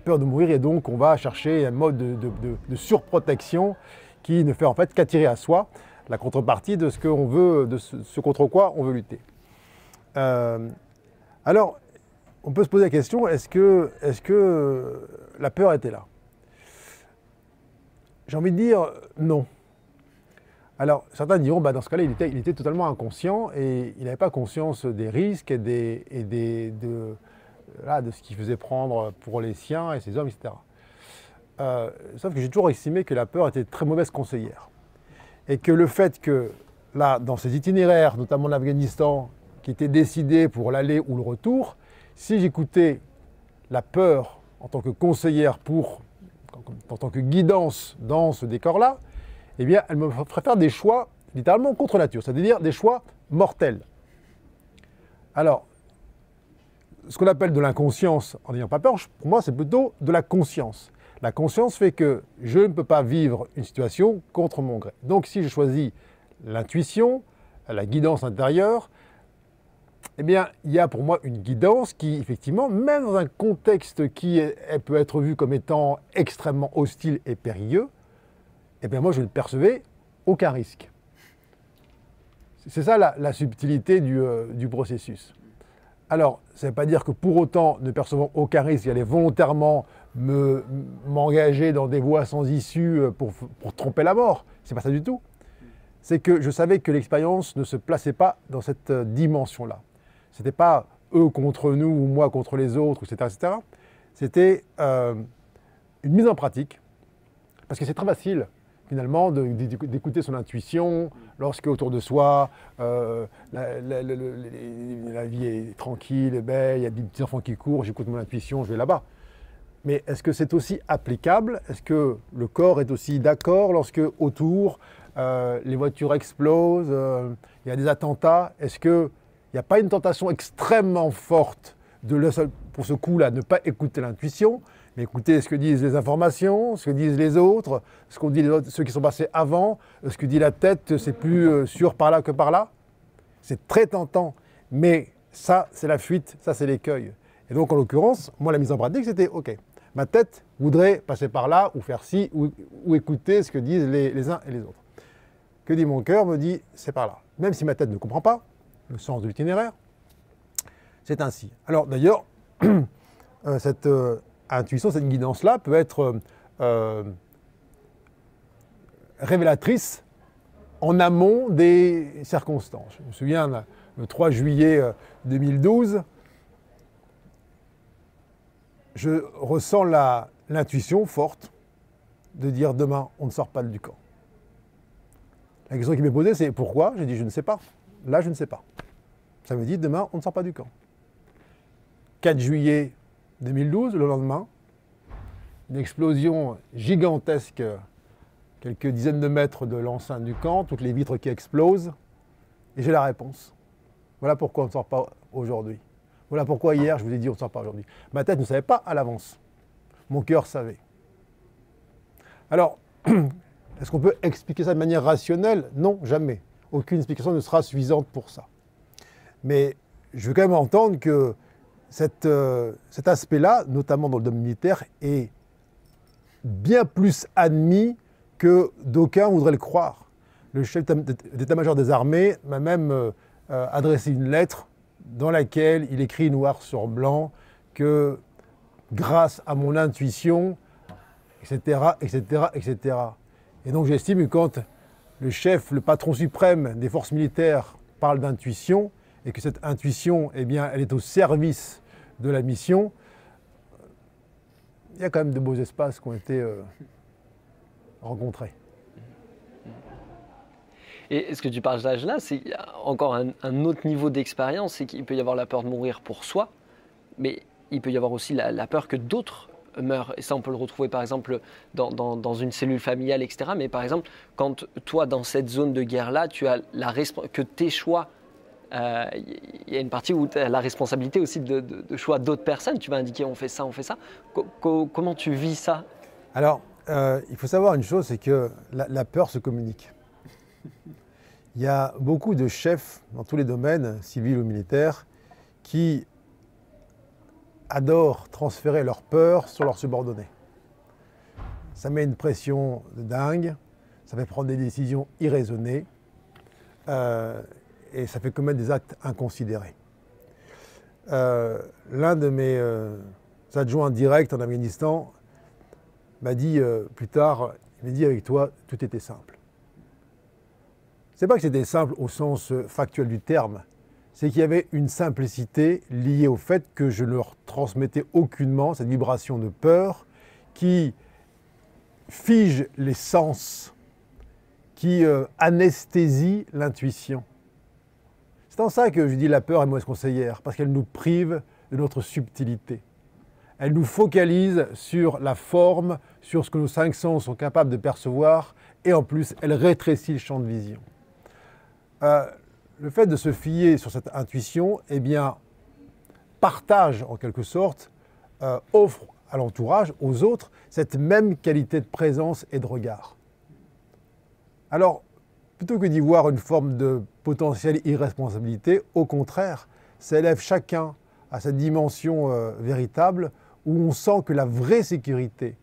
S2: peur de mourir et donc on va chercher un mode de, surprotection qui ne fait en fait qu'attirer à soi la contrepartie de ce qu'on veut, de ce, contre quoi on veut lutter. Euh, alors, on peut se poser la question, est-ce que, que la peur était là? J'ai envie de dire non. Alors, certains diront, bah, dans ce cas-là, il était, totalement inconscient et il n'avait pas conscience des risques et, des, de, ce qu'il faisait prendre pour les siens et ses hommes, etc. Euh, sauf que j'ai toujours estimé que la peur était très mauvaise conseillère. Et que le fait que, là, dans ces itinéraires, notamment l'Afghanistan, qui étaient décidés pour l'aller ou le retour, si j'écoutais la peur en tant que conseillère pour, en tant que guidance dans ce décor-là, eh bien, elle me ferait faire des choix littéralement contre nature, c'est-à-dire des choix mortels. Alors, ce qu'on appelle de l'inconscience en n'ayant pas peur, pour moi, c'est plutôt de la conscience. La conscience fait que je ne peux pas vivre une situation contre mon gré. Donc si je choisis l'intuition, la guidance intérieure, eh bien, il y a pour moi une guidance qui, effectivement, même dans un contexte qui peut être vu comme étant extrêmement hostile et périlleux, eh bien, moi, je ne percevais aucun risque. C'est ça la, subtilité euh, du, processus. Alors, ça ne veut pas dire que pour autant, ne percevant aucun risque, j'allais volontairement m'engager dans des voies sans issue euh, pour, pour tromper la mort. C'est pas ça du tout. C'est que je savais que l'expérience ne se plaçait pas dans cette euh, dimension-là. Ce n'était pas eux contre nous ou moi contre les autres, etc. C'était une mise en pratique, parce que c'est très facile finalement d'écouter son intuition lorsque autour de soi euh, la, vie est tranquille, belle, il y a des petits enfants qui courent, j'écoute mon intuition, je vais là-bas. Mais est-ce que c'est aussi applicable? Est-ce que le corps est aussi d'accord lorsque autour euh, les voitures explosent, euh, il y a des attentats? Est-ce qu'il n'y a pas une tentation extrêmement forte de, pour ce coup-là, ne pas écouter l'intuition mais écoutez ce que disent les informations, ce que disent les autres, ce qu'ont dit ceux qui sont passés avant, ce que dit la tête, c'est plus euh, sûr par là que par là. C'est très tentant, mais ça, c'est la fuite, ça, c'est l'écueil. Et donc, en l'occurrence, moi, la mise en pratique, c'était OK. Ma tête voudrait passer par là, ou faire ci, ou, écouter ce que disent les, uns et les autres. Que dit mon cœur Me dit, c'est par là. Même si ma tête ne comprend pas le sens de l'itinéraire, c'est ainsi. Alors, d'ailleurs, euh, cette. Euh, intuition, cette guidance-là peut être euh, révélatrice en amont des circonstances. Je me souviens, le 3 juillet 2012, euh, je ressens l'intuition forte de dire demain, on ne sort pas du camp. La question qui m'est posée, c'est pourquoi? J'ai dit, je ne sais pas. Là, je ne sais pas. Ça me dit, demain, on ne sort pas du camp. 4 juillet 2012, le lendemain, une explosion gigantesque, quelques dizaines de mètres de l'enceinte du camp, toutes les vitres qui explosent, et j'ai la réponse. Voilà pourquoi on ne sort pas aujourd'hui. Voilà pourquoi hier, je vous ai dit on ne sort pas aujourd'hui. Ma tête ne savait pas à l'avance. Mon cœur savait. Alors, est-ce qu'on peut expliquer ça de manière rationnelle? Non, jamais. Aucune explication ne sera suffisante pour ça. Mais je veux quand même entendre que euh, cet aspect-là, notamment dans le domaine militaire, est bien plus admis que d'aucuns voudraient le croire. Le chef d'état-major des armées m'a même euh, adressé une lettre dans laquelle il écrit noir sur blanc que grâce à mon intuition, etc., etc., etc. Et donc j'estime que quand le chef, le patron suprême des forces militaires parle d'intuition, et que cette intuition, eh bien, elle est au service de la mission, il y a quand même de beaux espaces qui ont été euh, rencontrés.
S1: Et ce que tu partages là, c'est encore un, autre niveau d'expérience, c'est qu'il peut y avoir la peur de mourir pour soi, mais il peut y avoir aussi la, peur que d'autres meurent. Et ça, on peut le retrouver par exemple dans, dans, une cellule familiale, etc. Mais par exemple, quand toi, dans cette zone de guerre-là, tu as la que tes choix il euh, y a une partie où tu as la responsabilité aussi de, choix d'autres personnes. Tu vas indiquer on fait ça, on fait ça. comment tu vis ça?
S2: Alors, euh, il faut savoir une chose, c'est que la, peur se communique. Il y a beaucoup de chefs dans tous les domaines, civils ou militaires, qui adorent transférer leur peur sur leurs subordonnés. Ça met une pression de dingue, ça fait prendre des décisions irraisonnées. Euh, et ça fait commettre des actes inconsidérés. Euh, l'un de mes euh, adjoints directs en Afghanistan m'a dit plus tard, il m'a dit avec toi, tout était simple. C'est pas que c'était simple au sens factuel du terme, c'est qu'il y avait une simplicité liée au fait que je ne leur transmettais aucunement cette vibration de peur qui fige les sens, qui anesthésie l'intuition. C'est en ça que je dis la peur est mauvaise conseillère, parce qu'elle nous prive de notre subtilité. Elle nous focalise sur la forme, sur ce que nos cinq sens sont capables de percevoir, et en plus, elle rétrécit le champ de vision. Euh, le fait de se fier sur cette intuition, eh bien, partage en quelque sorte, euh, offre à l'entourage, aux autres, cette même qualité de présence et de regard. Alors, plutôt que d'y voir une forme de potentielle irresponsabilité, au contraire, ça élève chacun à cette dimension euh, véritable où on sent que la vraie sécurité,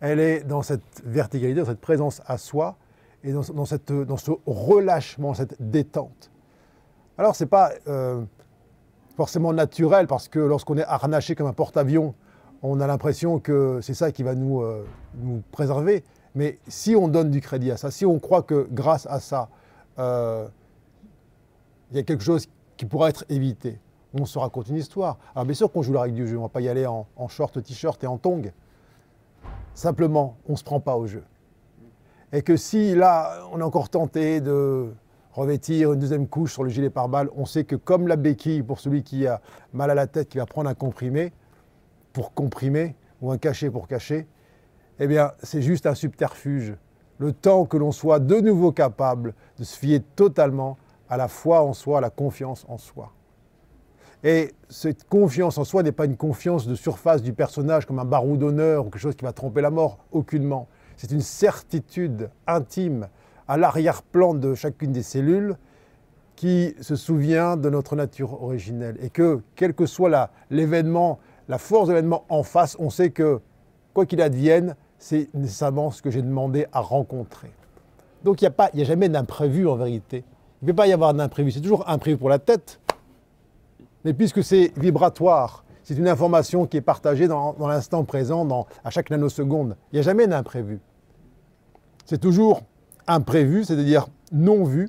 S2: elle est dans cette verticalité, dans cette présence à soi et dans ce relâchement, cette détente. Alors, ce n'est pas euh, forcément naturel parce que lorsqu'on est harnaché comme un porte-avions, on a l'impression que c'est ça qui va nous, euh, préserver. Mais si on donne du crédit à ça, si on croit que grâce à ça, euh, il y a quelque chose qui pourra être évité, on se raconte une histoire. Alors bien sûr qu'on joue la règle du jeu, on ne va pas y aller en, en short, t-shirt et en tongs. Simplement, on ne se prend pas au jeu. Et que si là, on est encore tenté de revêtir une deuxième couche sur le gilet pare-balles, on sait que comme la béquille pour celui qui a mal à la tête, qui va prendre un comprimé pour comprimer ou un cachet pour cacher, eh bien c'est juste un subterfuge. Le temps que l'on soit de nouveau capable de se fier totalement à la foi en soi, à la confiance en soi. Et cette confiance en soi n'est pas une confiance de surface du personnage comme un barreau d'honneur ou quelque chose qui va tromper la mort, aucunement. C'est une certitude intime à l'arrière-plan de chacune des cellules qui se souvient de notre nature originelle. Et que, quel que soit l'événement, la, force de l'événement en face, on sait que, quoi qu'il advienne, c'est nécessairement ce que j'ai demandé à rencontrer. Donc il n'y a, a jamais d'imprévu en vérité. Il ne peut pas y avoir d'imprévu. C'est toujours imprévu pour la tête. Mais puisque c'est vibratoire, c'est une information qui est partagée dans, l'instant présent, à chaque nanoseconde, il n'y a jamais d'imprévu. C'est toujours imprévu, c'est-à-dire non vu,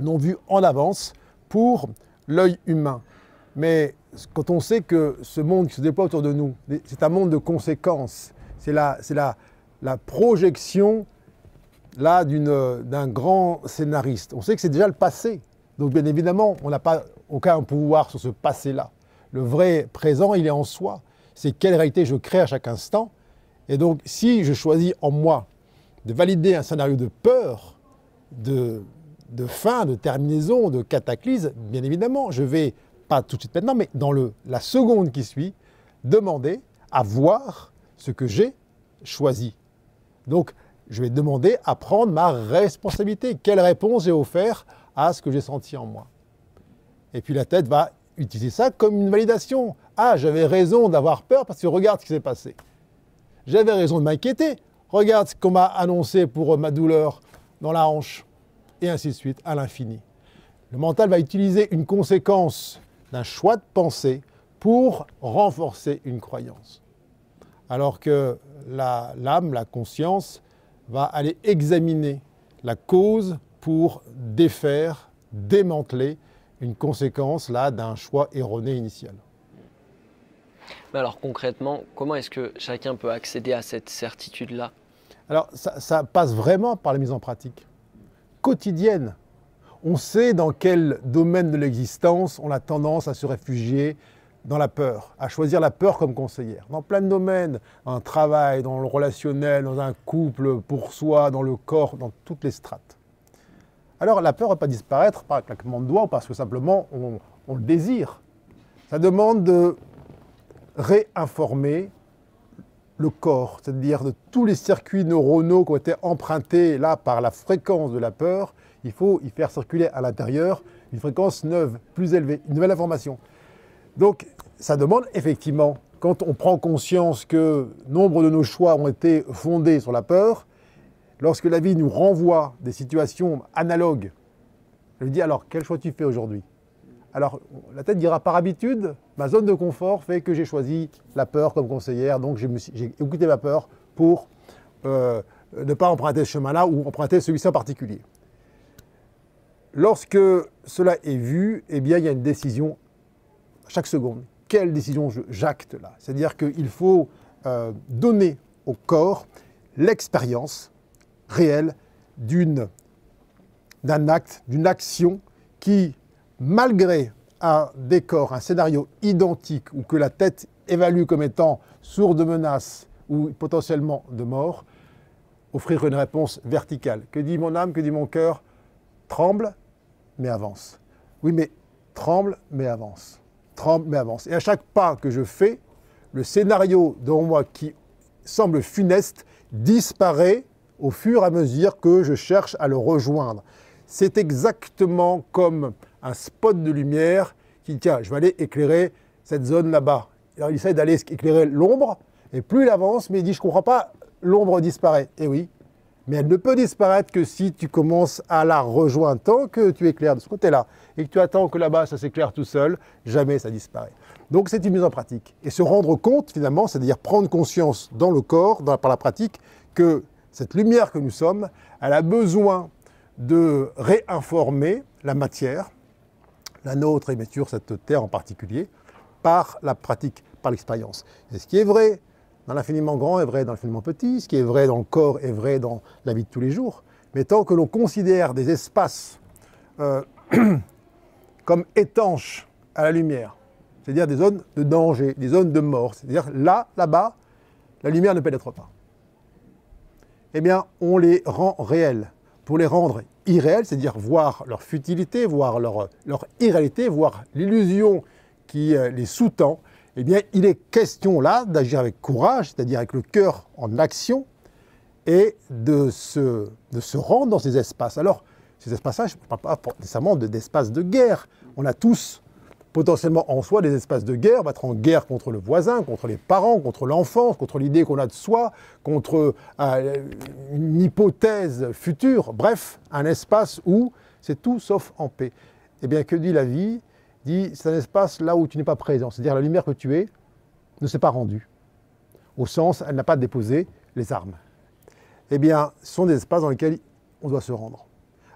S2: non vu en avance pour l'œil humain. Mais quand on sait que ce monde qui se déploie autour de nous, c'est un monde de conséquences, c'est la, la, la, projection là d'un grand scénariste. On sait que c'est déjà le passé. Donc bien évidemment, on n'a pas aucun pouvoir sur ce passé-là. Le vrai présent, il est en soi. C'est quelle réalité je crée à chaque instant. Et donc si je choisis en moi de valider un scénario de peur, de, fin, de terminaison, de cataclysme, bien évidemment, je vais, pas tout de suite maintenant, mais dans le, la seconde qui suit, demander à voir ce que j'ai choisi. Donc, je vais demander à prendre ma responsabilité. Quelle réponse j'ai offert à ce que j'ai senti en moi? Et puis la tête va utiliser ça comme une validation. Ah, j'avais raison d'avoir peur parce que regarde ce qui s'est passé. J'avais raison de m'inquiéter Regarde ce qu'on m'a annoncé pour ma douleur dans la hanche, et ainsi de suite, à l'infini. Le mental va utiliser une conséquence d'un choix de pensée pour renforcer une croyance. Alors que l'âme, la, conscience, va aller examiner la cause pour défaire, démanteler une conséquence là d'un choix erroné initial.
S1: Alors concrètement, comment est-ce que chacun peut accéder à cette certitude-là?
S2: Alors ça, passe vraiment par la mise en pratique quotidienne. On sait dans quel domaine de l'existence on a tendance à se réfugier dans la peur, à choisir la peur comme conseillère. Dans plein de domaines, dans le travail, dans le relationnel, dans un couple, pour soi, dans le corps, dans toutes les strates. Alors la peur ne va pas disparaître par un claquement de doigts parce que simplement on, on le désire. Ça demande de réinformer le corps, c'est-à-dire de tous les circuits neuronaux qui ont été empruntés là par la fréquence de la peur, il faut y faire circuler à l'intérieur une fréquence neuve, plus élevée, une nouvelle information. Donc ça demande effectivement, quand on prend conscience que nombre de nos choix ont été fondés sur la peur, lorsque la vie nous renvoie des situations analogues, je lui dis alors quel choix tu fais aujourd'hui? Alors, la tête dira par habitude, ma zone de confort fait que j'ai choisi la peur comme conseillère, donc j'ai écouté ma peur pour euh, ne pas emprunter ce chemin-là ou emprunter celui-ci en particulier. Lorsque cela est vu, eh bien, il y a une décision chaque seconde. Quelle décision j'acte là? C'est-à-dire qu'il faut euh, donner au corps l'expérience réelle d'un acte, d'une action qui malgré un décor, un scénario identique ou que la tête évalue comme étant sourd de menace ou potentiellement de mort, offrir une réponse verticale. Que dit mon âme, que dit mon cœur Tremble, mais avance. Oui, mais tremble, mais avance. Tremble, mais avance. Et à chaque pas que je fais, le scénario devant moi qui semble funeste disparaît au fur et à mesure que je cherche à le rejoindre. C'est exactement comme un spot de lumière qui dit tiens, je vais aller éclairer cette zone là-bas. Alors il essaie d'aller éclairer l'ombre, et plus il avance, mais il dit je ne comprends pas, l'ombre disparaît. Eh oui, mais elle ne peut disparaître que si tu commences à la rejoindre. Tant que tu éclaires de ce côté-là et que tu attends que là-bas ça s'éclaire tout seul, jamais ça disparaît. Donc c'est une mise en pratique. Et se rendre compte finalement, c'est-à-dire prendre conscience dans le corps, par la pratique, que cette lumière que nous sommes, elle a besoin de réinformer la matière, la nôtre et bien sûr cette terre en particulier, par la pratique, par l'expérience. Et ce qui est vrai dans l'infiniment grand est vrai dans l'infiniment petit, ce qui est vrai dans le corps est vrai dans la vie de tous les jours. Mais tant que l'on considère des espaces euh, comme étanches à la lumière, c'est-à-dire des zones de danger, des zones de mort, c'est-à-dire là, là-bas, la lumière ne pénètre pas, eh bien, on les rend réels. Pour les rendre irréels, c'est-à-dire voir leur futilité, voir leur, leur irréalité, voir l'illusion qui euh, les sous-tend, eh bien, il est question là d'agir avec courage, c'est-à-dire avec le cœur en action, et de se, de se rendre dans ces espaces. Alors, ces espaces-là, je ne parle pas nécessairement d'espaces de guerre. On a tous potentiellement en soi des espaces de guerre, être en guerre contre le voisin, contre les parents, contre l'enfance, contre l'idée qu'on a de soi, contre euh, une hypothèse future, bref, un espace où c'est tout sauf en paix. Eh bien, que dit la vie? Dit c'est un espace là où tu n'es pas présent, c'est-à-dire la lumière que tu es ne s'est pas rendue, au sens elle n'a pas déposé les armes. Eh bien, ce sont des espaces dans lesquels on doit se rendre.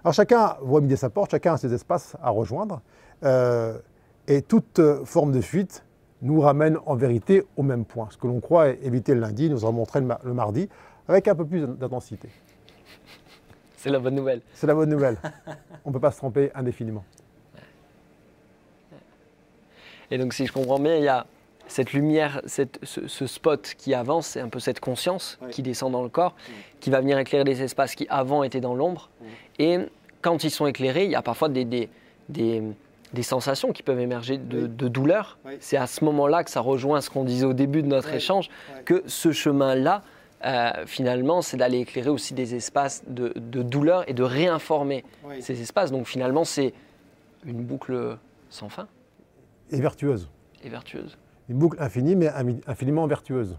S2: Alors chacun voit midi sa porte, chacun a ses espaces à rejoindre, euh, et toute forme de fuite nous ramène en vérité au même point. Ce que l'on croit éviter le lundi, nous en montrer le mardi, avec un peu plus d'intensité.
S1: C'est la bonne nouvelle.
S2: C'est la bonne nouvelle. on ne peut pas se tromper indéfiniment.
S1: Et donc, si je comprends bien, il y a cette lumière, ce, spot qui avance, c'est un peu cette conscience qui descend dans le corps, qui va venir éclairer des espaces qui avant étaient dans l'ombre. Et quand ils sont éclairés, il y a parfois des, des, des, sensations qui peuvent émerger de, douleur. C'est à ce moment-là que ça rejoint ce qu'on disait au début de notre échange, que ce chemin-là, euh, finalement, c'est d'aller éclairer aussi des espaces de, de, douleur et de réinformer ces espaces. Donc finalement, c'est une boucle sans fin
S2: et vertueuse.
S1: Et vertueuse.
S2: Une boucle infinie, mais infiniment vertueuse,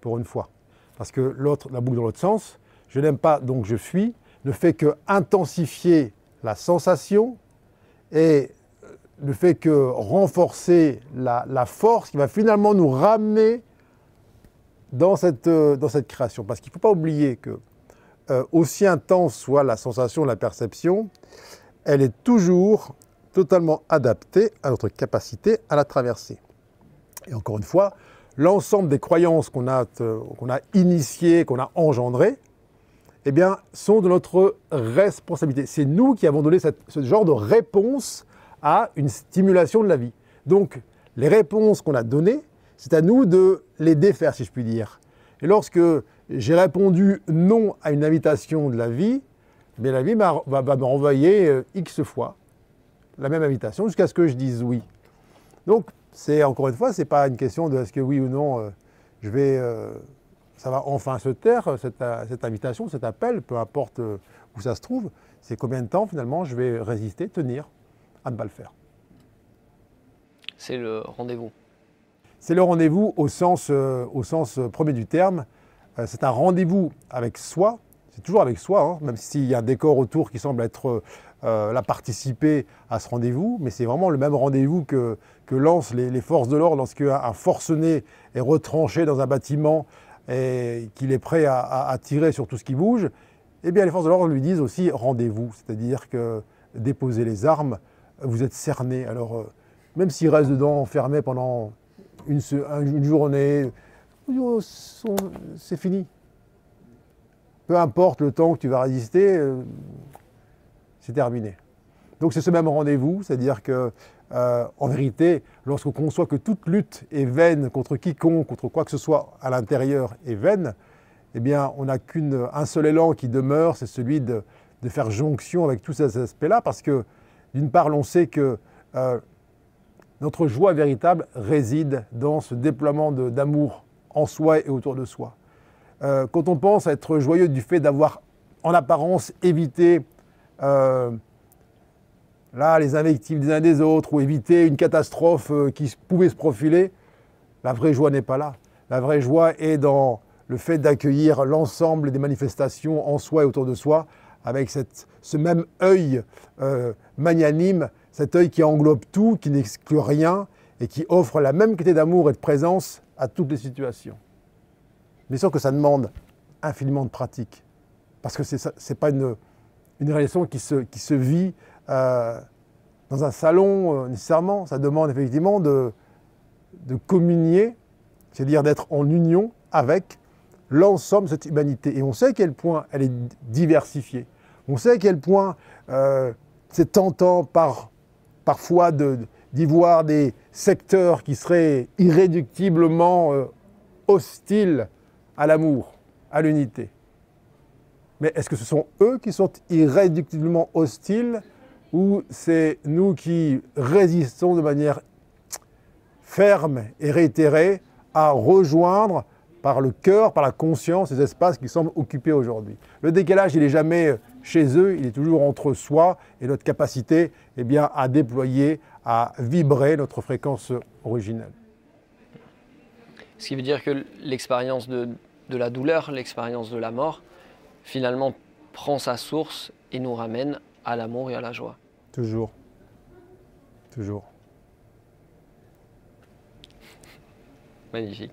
S2: pour une fois. Parce que l'autre, la boucle dans l'autre sens, je n'aime pas, donc je fuis, ne fait que intensifier la sensation et ne fait que renforcer la, force qui va finalement nous ramener dans cette, euh, dans cette création. Parce qu'il ne faut pas oublier que, euh, aussi intense soit la sensation, la perception, elle est toujours totalement adapté à notre capacité à la traverser. Et encore une fois, l'ensemble des croyances qu'on a, euh, qu'on a initiées, qu'on a engendrées, eh bien, sont de notre responsabilité. C'est nous qui avons donné ce genre de réponse à une stimulation de la vie. Donc, les réponses qu'on a données, c'est à nous de les défaire, si je puis dire. Et lorsque j'ai répondu non à une invitation de la vie, bien, la vie va, va me euh, X fois la même invitation jusqu'à ce que je dise oui. Donc, c'est encore une fois, ce n'est pas une question de est-ce que oui ou non, euh, je vais, euh, ça va enfin se taire, cette, cette, invitation, cet appel, peu importe où ça se trouve, c'est combien de temps finalement je vais résister, tenir? À ne pas le faire.
S1: C'est le rendez-vous.
S2: C'est le rendez-vous au sens, au sens premier du terme. c'est un rendez-vous avec soi, c'est toujours avec soi, hein, même s'il y a un décor autour qui semble être euh, la participer à ce rendez-vous, mais c'est vraiment le même rendez-vous que, que lancent les, forces de l'ordre lorsqu'un un forcené est retranché dans un bâtiment et qu'il est prêt à, tirer sur tout ce qui bouge. Eh bien, les forces de l'ordre lui disent aussi rendez-vous, c'est-à-dire que déposez les armes, vous êtes cerné. Alors, euh, même s'il reste dedans enfermé pendant une, journée, c'est fini. Peu importe le temps que tu vas résister, euh, c'est terminé. Donc c'est ce même rendez-vous, c'est-à-dire que euh, en vérité, lorsqu'on conçoit que toute lutte est vaine contre quiconque, contre quoi que ce soit à l'intérieur est vaine, eh bien on n'a qu'un seul élan qui demeure, c'est celui de, faire jonction avec tous ces aspects-là, parce que d'une part, l'on sait que euh, Notre joie véritable réside dans ce déploiement d'amour en soi et autour de soi. Euh, quand on pense à être joyeux du fait d'avoir en apparence évité euh, là, les invectives des uns des autres ou éviter une catastrophe qui pouvait se profiler, la vraie joie n'est pas là. La vraie joie est dans le fait d'accueillir l'ensemble des manifestations en soi et autour de soi avec ce même œil euh, magnanime, cet œil qui englobe tout, qui n'exclut rien et qui offre la même qualité d'amour et de présence à toutes les situations. Bien sûr que ça demande infiniment de pratique, parce que ce n'est pas une, relation qui se, vit euh, dans un salon euh, nécessairement. Ça demande effectivement de communier, c'est-à-dire d'être en union avec l'ensemble de cette humanité. Et on sait à quel point elle est diversifiée. On sait à quel point euh, c'est tentant par, parfois d'y voir des secteurs qui seraient irréductiblement hostiles à l'amour, à l'unité. Mais est-ce que ce sont eux qui sont irréductiblement hostiles ou c'est nous qui résistons de manière ferme et réitérée à rejoindre par le cœur, par la conscience, ces espaces qui semblent occupés aujourd'hui. Le décalage, il n'est jamais chez eux, il est toujours entre soi et notre capacité eh bien, à déployer, à vibrer notre fréquence originelle.
S1: Ce qui veut dire que l'expérience de, de la douleur, l'expérience de la mort, finalement prend sa source et nous ramène à l'amour et à la joie.
S2: Toujours. Toujours.
S1: Magnifique.